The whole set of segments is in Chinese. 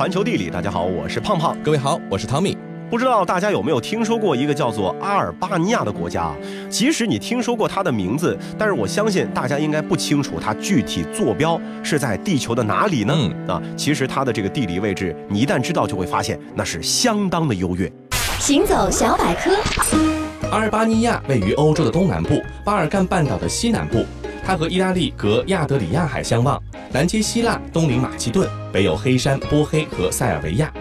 环球地理，大家好，我是胖胖。各位好，我是汤米。不知道大家有没有听说过一个叫做阿尔巴尼亚的国家？即使你听说过它的名字，但是我相信大家应该不清楚它具体坐标是在地球的哪里呢？啊，其实它的这个地理位置，你一旦知道，就会发现那是相当的优越。行走小百科，阿尔巴尼亚位于欧洲的东南部，巴尔干半岛的西南部。它和意大利隔亚得里亚海相望，南接希腊，东临马其顿，北有黑山、波黑和塞尔维亚。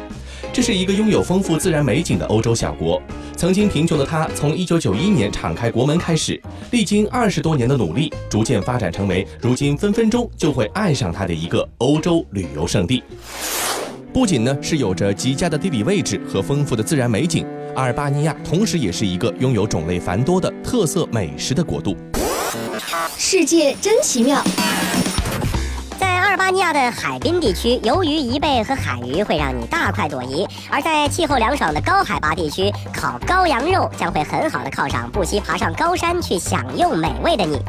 这是一个拥有丰富自然美景的欧洲小国。曾经贫穷的它，从1991年敞开国门开始，历经二十多年的努力，逐渐发展成为如今分分钟就会爱上它的一个欧洲旅游胜地。不仅呢是有着极佳的地理位置和丰富的自然美景，阿尔巴尼亚同时也是一个拥有种类繁多的特色美食的国度。世界真奇妙。在阿尔巴尼亚的海滨地区，鱿鱼、贻贝和海鱼会让你大快朵颐；而在气候凉爽的高海拔地区，烤羔羊肉将会很好的犒赏不惜爬上高山去享用美味的你。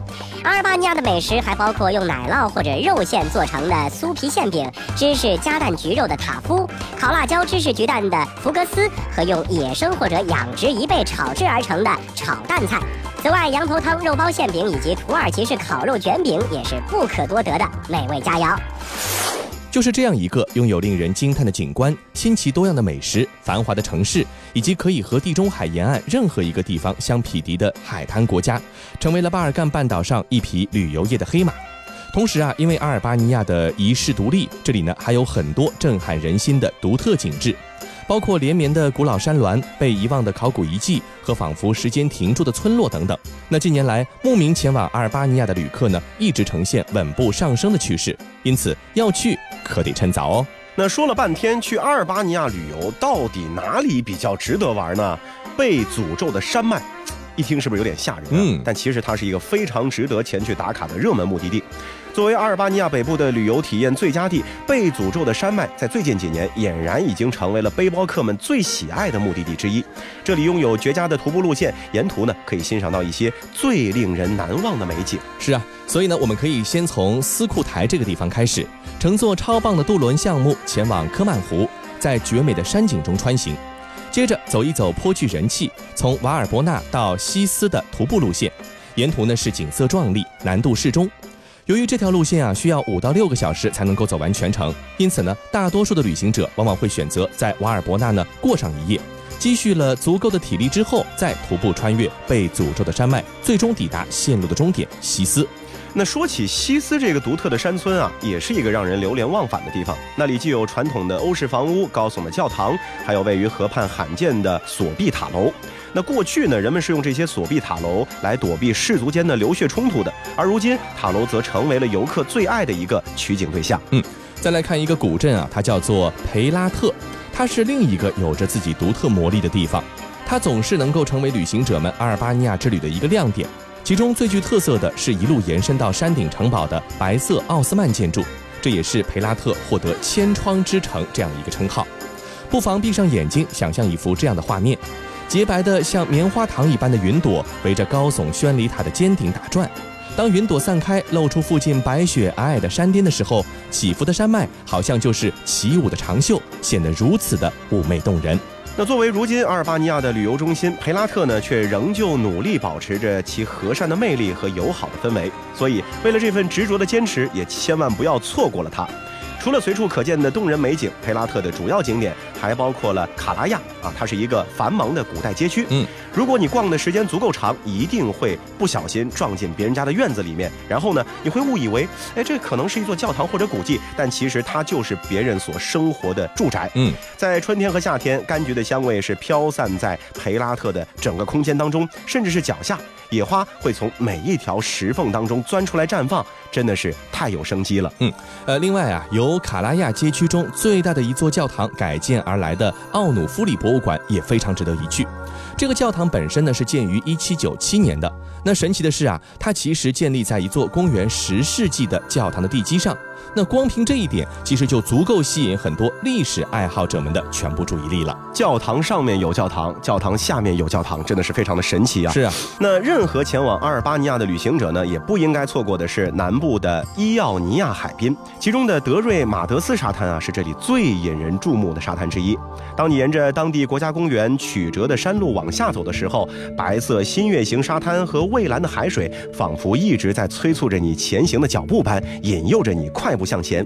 阿尔巴尼亚的美食还包括用奶酪或者肉馅做成的酥皮馅饼、芝士加蛋焗肉的塔夫、烤辣椒芝士焗蛋的福格斯和用野生或者养殖贻贝炒制而成的炒蛋菜。此外，羊头汤、肉包馅饼以及土耳其式烤肉卷饼也是不可多得的美味佳肴。就是这样一个拥有令人惊叹的景观、新奇多样的美食、繁华的城市，以及可以和地中海沿岸任何一个地方相匹敌的海滩国家，成为了巴尔干半岛上一匹旅游业的黑马。同时啊，因为阿尔巴尼亚的遗世独立，这里呢还有很多震撼人心的独特景致。包括连绵的古老山峦、被遗忘的考古遗迹和仿佛时间停住的村落等等。那近年来慕名前往阿尔巴尼亚的旅客呢，一直呈现稳步上升的趋势。因此要去可得趁早哦。那说了半天，去阿尔巴尼亚旅游到底哪里比较值得玩呢？被诅咒的山脉。一听是不是有点吓人？嗯，但其实它是一个非常值得前去打卡的热门目的地。作为阿尔巴尼亚北部的旅游体验最佳地，被诅咒的山脉在最近几年俨然已经成为了背包客们最喜爱的目的地之一。这里拥有绝佳的徒步路线，沿途呢可以欣赏到一些最令人难忘的美景。是啊，所以呢，我们可以先从斯库台这个地方开始，乘坐超棒的渡轮项目前往科曼湖，在绝美的山景中穿行。接着走一走颇具人气，从瓦尔博纳到西斯的徒步路线，沿途呢是景色壮丽，难度适中。由于这条路线啊需要五到六个小时才能够走完全程，因此呢，大多数的旅行者往往会选择在瓦尔博纳呢过上一夜，积蓄了足够的体力之后，再徒步穿越被诅咒的山脉，最终抵达线路的终点西斯。那说起西斯这个独特的山村啊，也是一个让人流连忘返的地方。那里既有传统的欧式房屋、高耸的教堂，还有位于河畔罕见的锁壁塔楼。那过去呢，人们是用这些锁壁塔楼来躲避氏族间的流血冲突的，而如今塔楼则成为了游客最爱的一个取景对象。嗯，再来看一个古镇啊，它叫做培拉特，它是另一个有着自己独特魔力的地方，它总是能够成为旅行者们阿尔巴尼亚之旅的一个亮点。其中最具特色的是一路延伸到山顶城堡的白色奥斯曼建筑，这也是培拉特获得“千窗之城”这样一个称号。不妨闭上眼睛，想象一幅这样的画面：洁白的像棉花糖一般的云朵围着高耸宣礼塔的尖顶打转。当云朵散开，露出附近白雪皑皑的山巅的时候，起伏的山脉好像就是起舞的长袖，显得如此的妩媚动人。那作为如今阿尔巴尼亚的旅游中心，培拉特呢，却仍旧努力保持着其和善的魅力和友好的氛围。所以，为了这份执着的坚持，也千万不要错过了它。除了随处可见的动人美景，培拉特的主要景点还包括了卡拉亚啊，它是一个繁忙的古代街区。嗯，如果你逛的时间足够长，一定会不小心撞进别人家的院子里面，然后呢，你会误以为，哎，这可能是一座教堂或者古迹，但其实它就是别人所生活的住宅。嗯，在春天和夏天，柑橘的香味是飘散在培拉特的整个空间当中，甚至是脚下。野花会从每一条石缝当中钻出来绽放，真的是太有生机了。嗯，呃，另外啊，由卡拉亚街区中最大的一座教堂改建而来的奥努夫里博物馆也非常值得一去。这个教堂本身呢是建于一七九七年的。那神奇的是啊，它其实建立在一座公元十世纪的教堂的地基上。那光凭这一点，其实就足够吸引很多历史爱好者们的全部注意力了。教堂上面有教堂，教堂下面有教堂，真的是非常的神奇啊！是啊，那任何前往阿尔巴尼亚的旅行者呢，也不应该错过的是南部的伊奥尼亚海滨，其中的德瑞马德斯沙滩啊，是这里最引人注目的沙滩之一。当你沿着当地国家公园曲折的山路往下走的时候，白色新月形沙滩和蔚蓝的海水，仿佛一直在催促着你前行的脚步般，引诱着你快。不向前，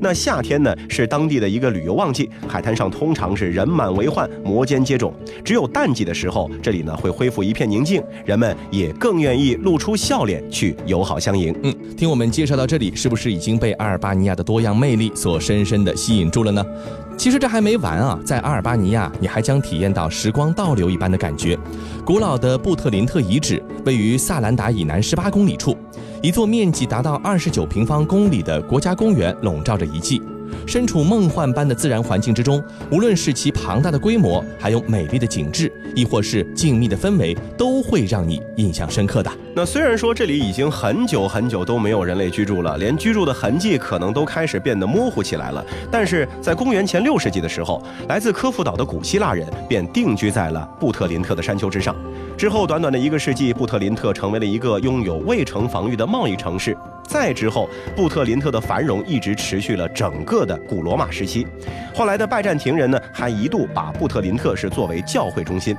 那夏天呢是当地的一个旅游旺季，海滩上通常是人满为患，摩肩接踵。只有淡季的时候，这里呢会恢复一片宁静，人们也更愿意露出笑脸去友好相迎。嗯，听我们介绍到这里，是不是已经被阿尔巴尼亚的多样魅力所深深的吸引住了呢？其实这还没完啊，在阿尔巴尼亚，你还将体验到时光倒流一般的感觉。古老的布特林特遗址位于萨兰达以南十八公里处。一座面积达到二十九平方公里的国家公园笼罩着遗迹，身处梦幻般的自然环境之中，无论是其庞大的规模，还有美丽的景致，亦或是静谧的氛围，都会让你印象深刻的。那虽然说这里已经很久很久都没有人类居住了，连居住的痕迹可能都开始变得模糊起来了，但是在公元前六世纪的时候，来自科孚岛的古希腊人便定居在了布特林特的山丘之上。之后，短短的一个世纪，布特林特成为了一个拥有卫城防御的贸易城市。再之后，布特林特的繁荣一直持续了整个的古罗马时期。后来的拜占庭人呢，还一度把布特林特是作为教会中心。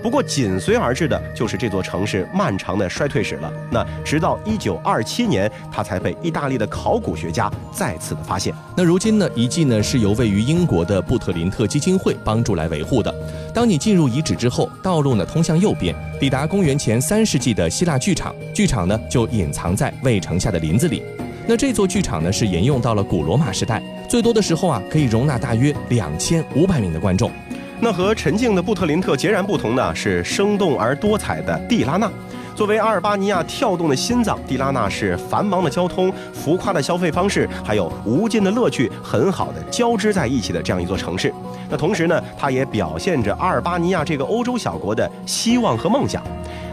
不过，紧随而至的就是这座城市漫长的衰退史了。那直到一九二七年，它才被意大利的考古学家再次的发现。那如今呢，遗迹呢是由位于英国的布特林特基金会帮助来维护的。当你进入遗址之后，道路呢通向右边，抵达公元前三世纪的希腊剧场，剧场呢就隐藏在卫城下的林子里。那这座剧场呢是沿用到了古罗马时代，最多的时候啊可以容纳大约两千五百名的观众。那和沉静的布特林特截然不同的是生动而多彩的蒂拉纳。作为阿尔巴尼亚跳动的心脏，蒂拉纳是繁忙的交通、浮夸的消费方式，还有无尽的乐趣，很好的交织在一起的这样一座城市。那同时呢，他也表现着阿尔巴尼亚这个欧洲小国的希望和梦想。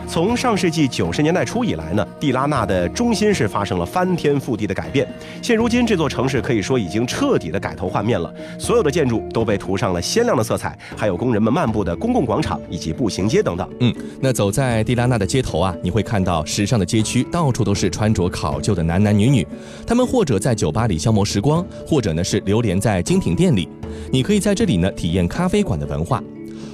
从上世纪九十年代初以来呢，蒂拉纳的中心是发生了翻天覆地的改变。现如今，这座城市可以说已经彻底的改头换面了，所有的建筑都被涂上了鲜亮的色彩，还有工人们漫步的公共广场以及步行街等等。嗯，那走在蒂拉纳的街头啊，你会看到时尚的街区，到处都是穿着考究的男男女女，他们或者在酒吧里消磨时光，或者呢是流连在精品店里。你可以在这里呢体验咖啡馆的文化。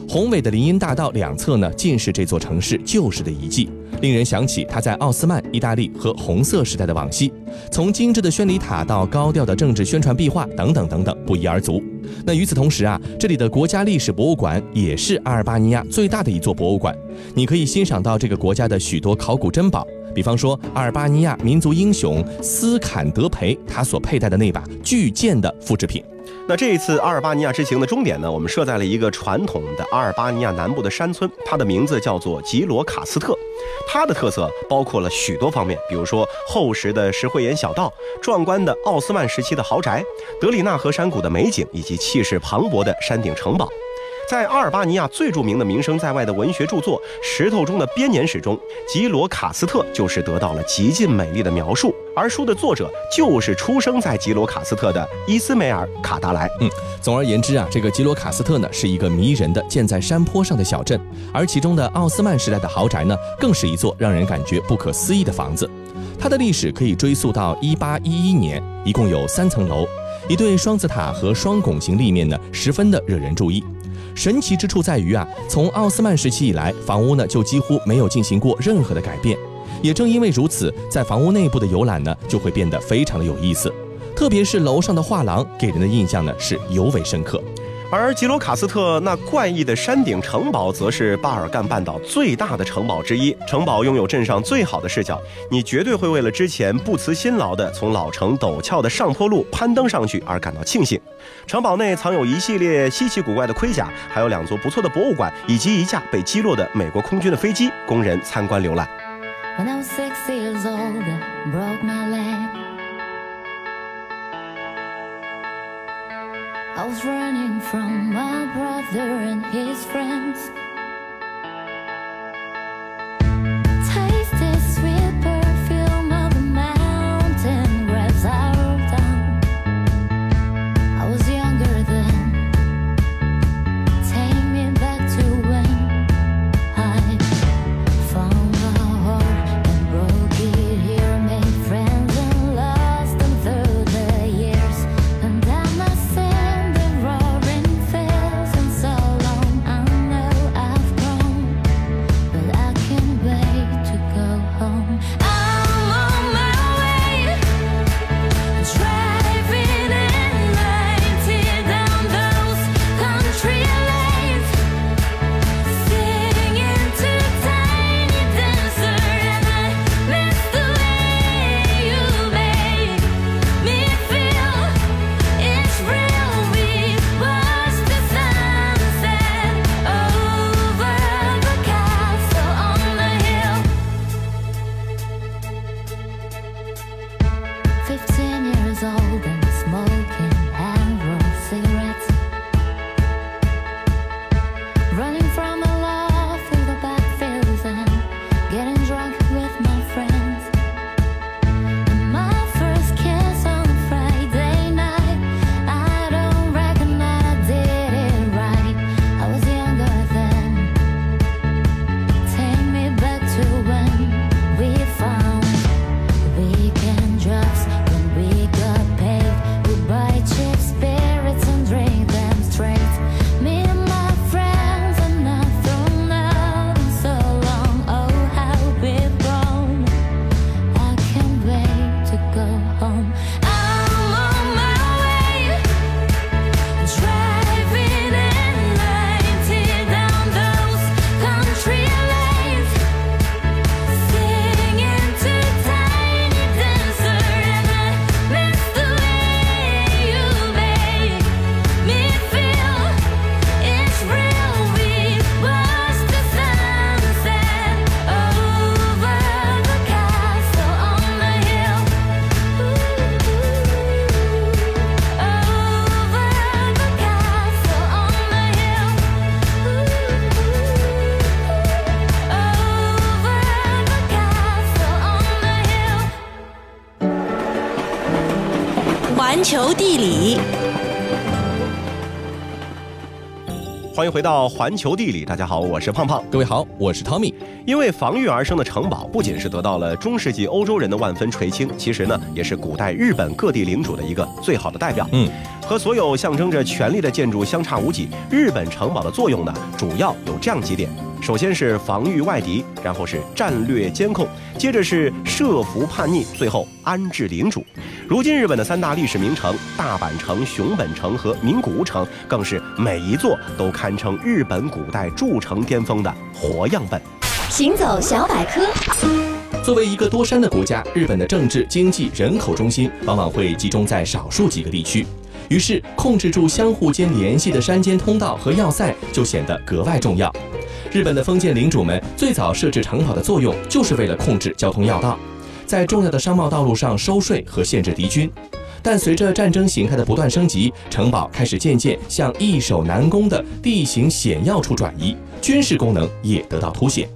宏伟的林荫大道两侧呢，尽是这座城市旧时的遗迹，令人想起它在奥斯曼、意大利和红色时代的往昔。从精致的宣礼塔到高调的政治宣传壁画等等等等，不一而足。那与此同时啊，这里的国家历史博物馆也是阿尔巴尼亚最大的一座博物馆，你可以欣赏到这个国家的许多考古珍宝，比方说阿尔巴尼亚民族英雄斯坎德培他所佩戴的那把巨剑的复制品。那这一次阿尔巴尼亚之行的终点呢，我们设在了一个传统的阿尔巴尼亚南部的山村，它的名字叫做吉罗卡斯特。它的特色包括了许多方面，比如说厚实的石灰岩小道、壮观的奥斯曼时期的豪宅、德里纳河山谷的美景，以及气势磅礴的山顶城堡。在阿尔巴尼亚最著名的名声在外的文学著作《石头中的编年史》中，吉罗卡斯特就是得到了极尽美丽的描述，而书的作者就是出生在吉罗卡斯特的伊斯梅尔·卡达莱。嗯，总而言之啊，这个吉罗卡斯特呢是一个迷人的建在山坡上的小镇，而其中的奥斯曼时代的豪宅呢，更是一座让人感觉不可思议的房子。它的历史可以追溯到1811年，一共有三层楼，一对双子塔和双拱形立面呢，十分的惹人注意。神奇之处在于啊，从奥斯曼时期以来，房屋呢就几乎没有进行过任何的改变。也正因为如此，在房屋内部的游览呢，就会变得非常的有意思。特别是楼上的画廊，给人的印象呢是尤为深刻。而吉罗卡斯特那怪异的山顶城堡，则是巴尔干半岛最大的城堡之一。城堡拥有镇上最好的视角，你绝对会为了之前不辞辛劳的从老城陡峭的上坡路攀登上去而感到庆幸。城堡内藏有一系列稀奇古怪的盔甲，还有两座不错的博物馆，以及一架被击落的美国空军的飞机，供人参观浏览。I was running from my brother and his friends. Running 迎回到环球地理，大家好，我是胖胖。各位好，我是 Tommy。因为防御而生的城堡，不仅是得到了中世纪欧洲人的万分垂青，其实呢，也是古代日本各地领主的一个最好的代表。嗯，和所有象征着权力的建筑相差无几。日本城堡的作用呢，主要有这样几点：首先是防御外敌，然后是战略监控，接着是设伏叛逆，最后安置领主。如今日本的三大历史名城大阪城、熊本城和名古屋城，更是每一座都堪称日本古代筑城巅峰的活样本。行走小百科，作为一个多山的国家，日本的政治、经济、人口中心往往会集中在少数几个地区，于是控制住相互间联系的山间通道和要塞就显得格外重要。日本的封建领主们最早设置城堡的作用，就是为了控制交通要道，在重要的商贸道路上收税和限制敌军。但随着战争形态的不断升级，城堡开始渐渐向易守难攻的地形险要处转移，军事功能也得到凸显。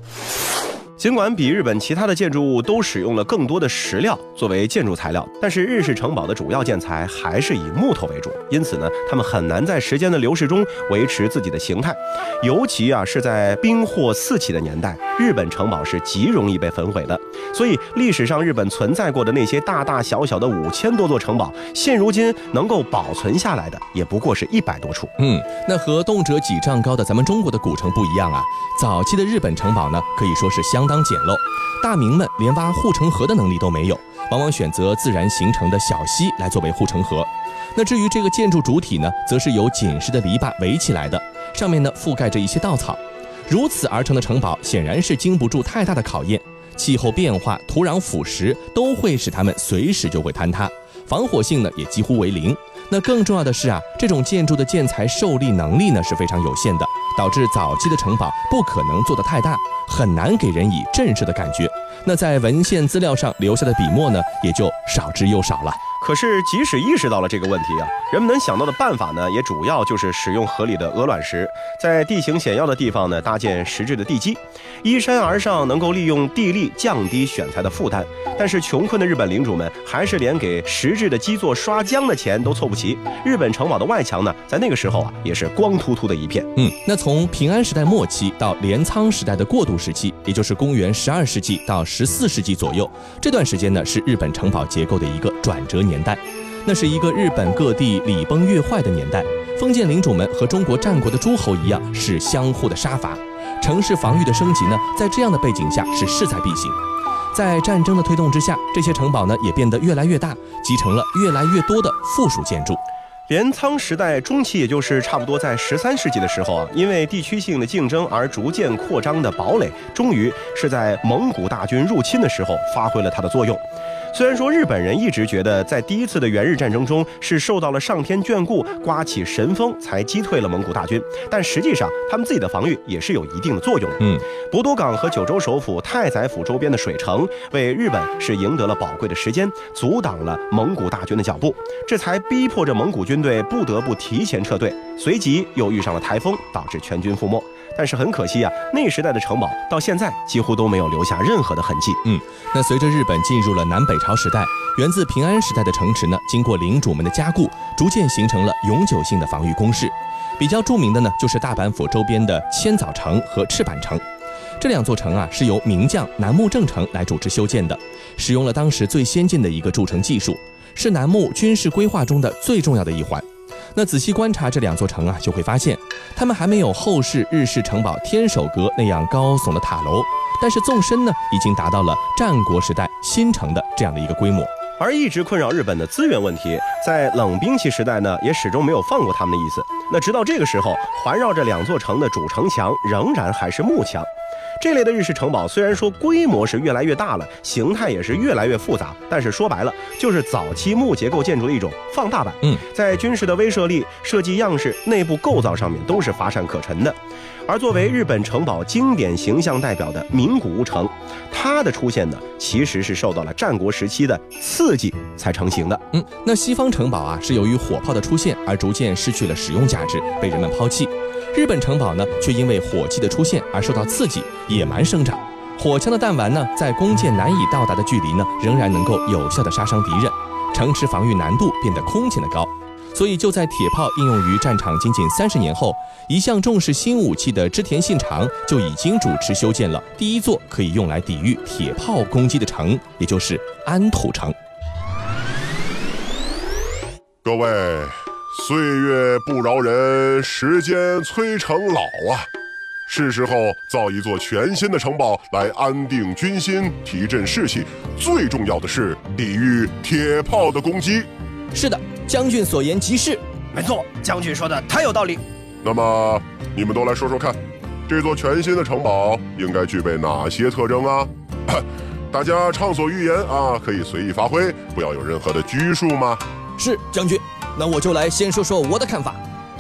尽管比日本其他的建筑物都使用了更多的石料作为建筑材料，但是日式城堡的主要建材还是以木头为主，因此呢，他们很难在时间的流逝中维持自己的形态。尤其啊是在兵祸四起的年代，日本城堡是极容易被焚毁的。所以历史上日本存在过的那些大大小小的五千多座城堡，现如今能够保存下来的也不过是一百多处。嗯，那和动辄几丈高的咱们中国的古城不一样啊。早期的日本城堡呢，可以说是相当当简陋，大明们连挖护城河的能力都没有，往往选择自然形成的小溪来作为护城河。那至于这个建筑主体呢，则是由紧实的篱笆围起来的，上面呢覆盖着一些稻草。如此而成的城堡，显然是经不住太大的考验。气候变化、土壤腐蚀都会使它们随时就会坍塌，防火性呢也几乎为零。那更重要的是啊，这种建筑的建材受力能力呢是非常有限的，导致早期的城堡不可能做得太大，很难给人以震慑的感觉。那在文献资料上留下的笔墨呢，也就少之又少了。可是，即使意识到了这个问题啊，人们能想到的办法呢，也主要就是使用合理的鹅卵石，在地形险要的地方呢，搭建实质的地基，依山而上，能够利用地力降低选材的负担。但是，穷困的日本领主们还是连给实质的基座刷浆的钱都凑不齐。日本城堡的外墙呢，在那个时候啊，也是光秃秃的一片。嗯，那从平安时代末期到镰仓时代的过渡时期，也就是公元十二世纪到十四世纪左右，这段时间呢，是日本城堡结构的一个转折年年代。那是一个日本各地礼崩乐坏的年代，封建领主们和中国战国的诸侯一样，是相互的杀伐。城市防御的升级呢，在这样的背景下是势在必行。在战争的推动之下，这些城堡呢也变得越来越大，集成了越来越多的附属建筑。镰仓时代中期，也就是差不多在十三世纪的时候啊，因为地区性的竞争而逐渐扩张的堡垒，终于是在蒙古大军入侵的时候发挥了它的作用。虽然说日本人一直觉得在第一次的元日战争中是受到了上天眷顾，刮起神风才击退了蒙古大军，但实际上他们自己的防御也是有一定的作用的。嗯，博多港和九州首府太宰府周边的水城，为日本是赢得了宝贵的时间，阻挡了蒙古大军的脚步，这才逼迫着蒙古军队不得不提前撤退。随即又遇上了台风，导致全军覆没。但是很可惜啊，那时代的城堡到现在几乎都没有留下任何的痕迹。嗯，那随着日本进入了南北朝时代，源自平安时代的城池呢，经过领主们的加固，逐渐形成了永久性的防御工事。比较著名的呢，就是大阪府周边的千早城和赤坂城。这两座城啊，是由名将楠木正成来主持修建的，使用了当时最先进的一个筑城技术，是楠木军事规划中的最重要的一环。那仔细观察这两座城啊，就会发现，他们还没有后世日式城堡天守阁那样高耸的塔楼，但是纵深呢，已经达到了战国时代新城的这样的一个规模。而一直困扰日本的资源问题，在冷兵器时代呢，也始终没有放过他们的意思。那直到这个时候，环绕着两座城的主城墙仍然还是木墙。这类的日式城堡虽然说规模是越来越大了，形态也是越来越复杂，但是说白了就是早期木结构建筑的一种放大版。嗯，在军事的威慑力、设计样式、内部构造上面都是乏善可陈的。而作为日本城堡经典形象代表的名古屋城，它的出现呢，其实是受到了战国时期的刺激才成型的。嗯，那西方城堡啊，是由于火炮的出现而逐渐失去了使用价值，被人们抛弃。日本城堡呢，却因为火器的出现而受到刺激，野蛮生长。火枪的弹丸呢，在弓箭难以到达的距离呢，仍然能够有效的杀伤敌人，城池防御难度变得空前的高。所以就在铁炮应用于战场仅仅三十年后，一向重视新武器的织田信长就已经主持修建了第一座可以用来抵御铁炮攻击的城，也就是安土城。各位，岁月不饶人，时间催成老啊！是时候造一座全新的城堡来安定军心、提振士气，最重要的是抵御铁炮的攻击。是的，将军所言极是。没错，将军说的太有道理。那么，你们都来说说看，这座全新的城堡应该具备哪些特征啊？大家畅所欲言啊，可以随意发挥，不要有任何的拘束吗？是将军，那我就来先说说我的看法。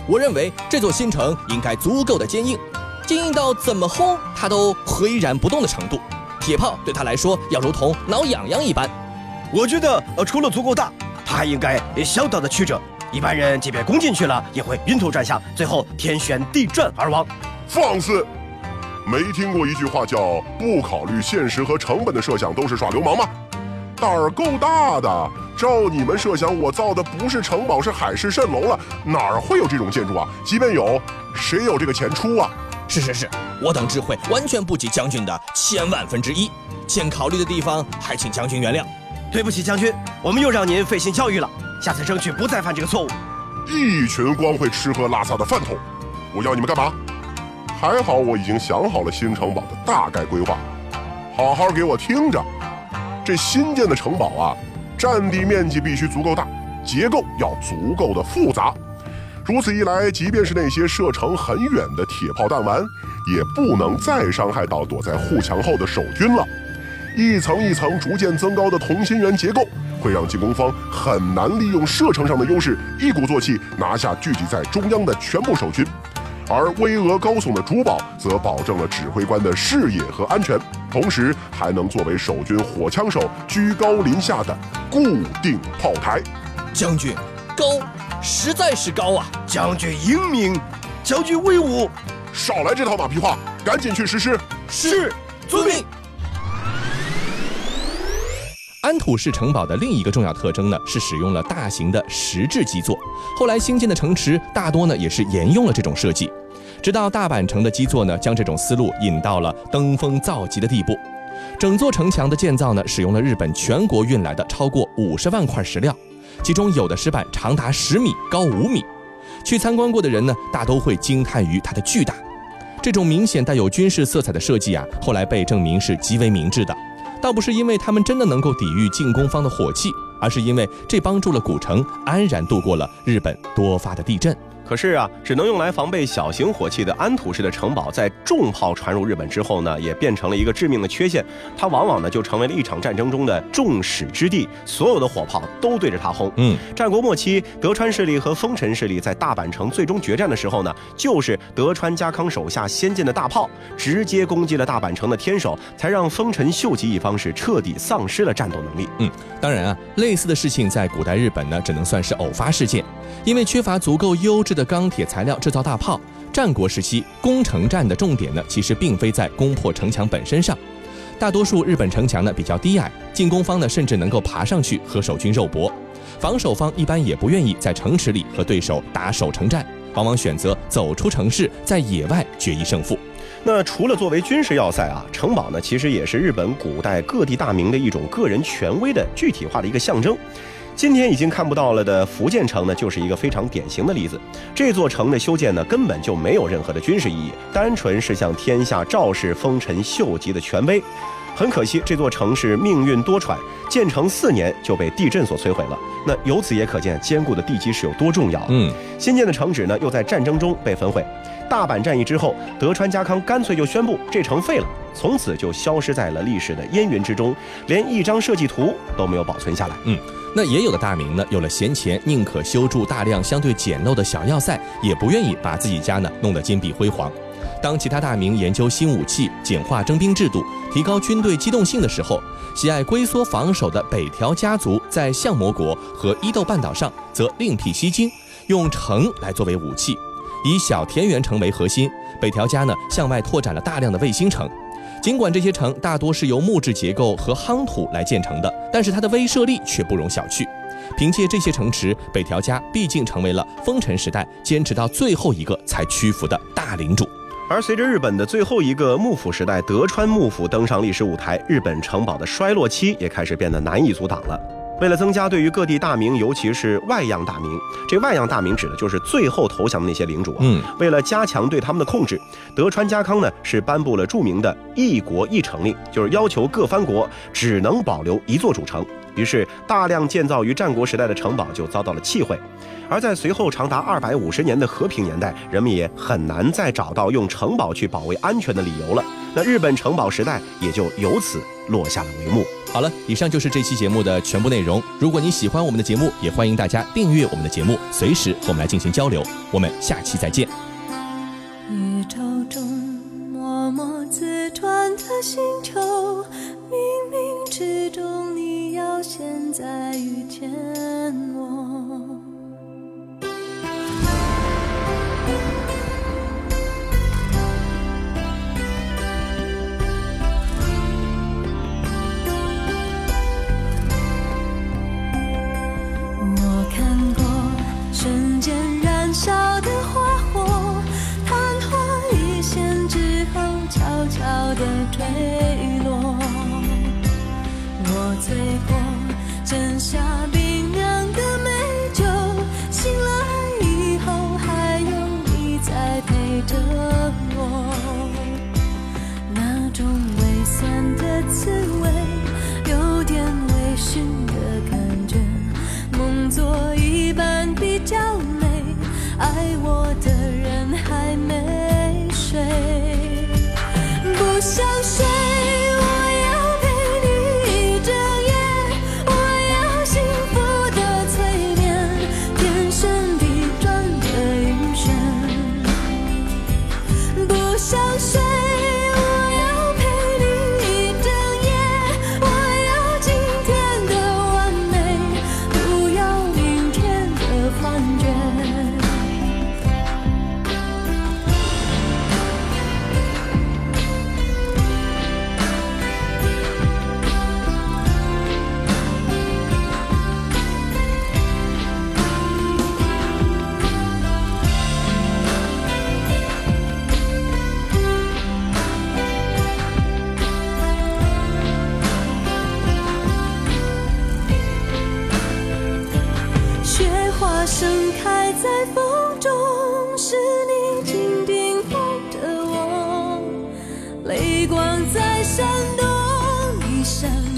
我认为这座新城应该足够的坚硬，坚硬到怎么轰它都岿然不动的程度。铁炮对他来说要如同挠痒痒一般。我觉得，呃，除了足够大，它还应该相当的曲折。一般人即便攻进去了，也会晕头转向，最后天旋地转而亡。放肆！没听过一句话叫“不考虑现实和成本的设想都是耍流氓”吗？胆儿够大的！照你们设想，我造的不是城堡，是海市蜃楼了，哪儿会有这种建筑啊？即便有，谁有这个钱出啊？是是是，我等智慧完全不及将军的千万分之一，欠考虑的地方还请将军原谅。对不起，将军，我们又让您费心教育了，下次争取不再犯这个错误。一群光会吃喝拉撒的饭桶，我要你们干嘛？还好我已经想好了新城堡的大概规划，好好给我听着。这新建的城堡啊，占地面积必须足够大，结构要足够的复杂。如此一来，即便是那些射程很远的铁炮弹丸，也不能再伤害到躲在护墙后的守军了。一层一层逐渐增高的同心圆结构，会让进攻方很难利用射程上的优势，一鼓作气拿下聚集在中央的全部守军。而巍峨高耸的主堡则保证了指挥官的视野和安全，同时还能作为守军火枪手居高临下的固定炮台。将军，高，实在是高啊！将军英明，将军威武。少来这套马屁话，赶紧去实施。是，遵命。安土市城堡的另一个重要特征呢，是使用了大型的石质基座。后来新建的城池大多呢也是沿用了这种设计，直到大阪城的基座呢，将这种思路引到了登峰造极的地步。整座城墙的建造呢，使用了日本全国运来的超过五十万块石料，其中有的石板长达十米，高五米。去参观过的人呢，大都会惊叹于它的巨大。这种明显带有军事色彩的设计啊，后来被证明是极为明智的。倒不是因为他们真的能够抵御进攻方的火器，而是因为这帮助了古城安然度过了日本多发的地震。可是啊，只能用来防备小型火器的安土式的城堡，在重炮传入日本之后呢，也变成了一个致命的缺陷。它往往呢就成为了一场战争中的众矢之的，所有的火炮都对着它轰。嗯，战国末期，德川势力和丰臣势力在大阪城最终决战的时候呢，就是德川家康手下先进的大炮直接攻击了大阪城的天守，才让丰臣秀吉一方是彻底丧失了战斗能力。嗯，当然啊，类似的事情在古代日本呢，只能算是偶发事件，因为缺乏足够优质的钢铁材料制造大炮。战国时期攻城战的重点呢，其实并非在攻破城墙本身上，大多数日本城墙呢比较低矮，进攻方呢甚至能够爬上去和守军肉搏，防守方一般也不愿意在城池里和对手打守城战，往往选择走出城市，在野外决一胜负。那除了作为军事要塞啊，城堡呢其实也是日本古代各地大名的一种个人权威的具体化的一个象征。今天已经看不到了的福建城呢，就是一个非常典型的例子。这座城的修建呢，根本就没有任何的军事意义，单纯是向天下昭示丰臣秀吉的权威。很可惜，这座城市命运多舛，建成四年就被地震所摧毁了。那由此也可见坚固的地基是有多重要。嗯，新建的城址呢，又在战争中被焚毁。大阪战役之后，德川家康干脆就宣布这城废了，从此就消失在了历史的烟云之中，连一张设计图都没有保存下来。嗯那也有的大名呢，有了闲钱，宁可修筑大量相对简陋的小要塞，也不愿意把自己家呢弄得金碧辉煌。当其他大名研究新武器、简化征兵制度、提高军队机动性的时候，喜爱龟缩防守的北条家族在相模国和伊豆半岛上则另辟蹊径，用城来作为武器，以小田园城为核心。北条家呢向外拓展了大量的卫星城。尽管这些城大多是由木质结构和夯土来建成的，但是它的威慑力却不容小觑。凭借这些城池，北条家毕竟成为了丰臣时代坚持到最后一个才屈服的大领主。而随着日本的最后一个幕府时代德川幕府登上历史舞台，日本城堡的衰落期也开始变得难以阻挡了。为了增加对于各地大名，尤其是外样大名，这外样大名指的就是最后投降的那些领主啊。嗯，为了加强对他们的控制，德川家康呢是颁布了著名的“一国一城令”，就是要求各藩国只能保留一座主城。于是，大量建造于战国时代的城堡就遭到了弃毁。而在随后长达二百五十年的和平年代，人们也很难再找到用城堡去保卫安全的理由了。那日本城堡时代也就由此落下了帷幕。好了，以上就是这期节目的全部内容。如果你喜欢我们的节目，也欢迎大家订阅我们的节目，随时和我们来进行交流。我们下期再见。宇宙中默默自转的星球，冥冥之中你要现在遇见我。坠落。我醉过斟下光在闪动，一闪。